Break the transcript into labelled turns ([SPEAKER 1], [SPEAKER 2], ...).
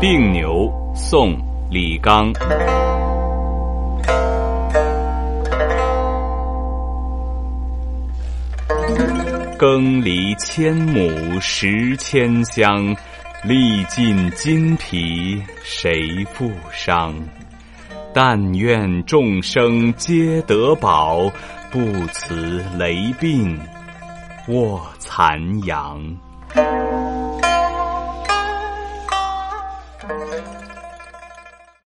[SPEAKER 1] 病牛，宋·李纲。耕犁千亩食千香，历尽筋疲谁复伤？但愿众生皆得饱，不辞雷病卧残阳。啊。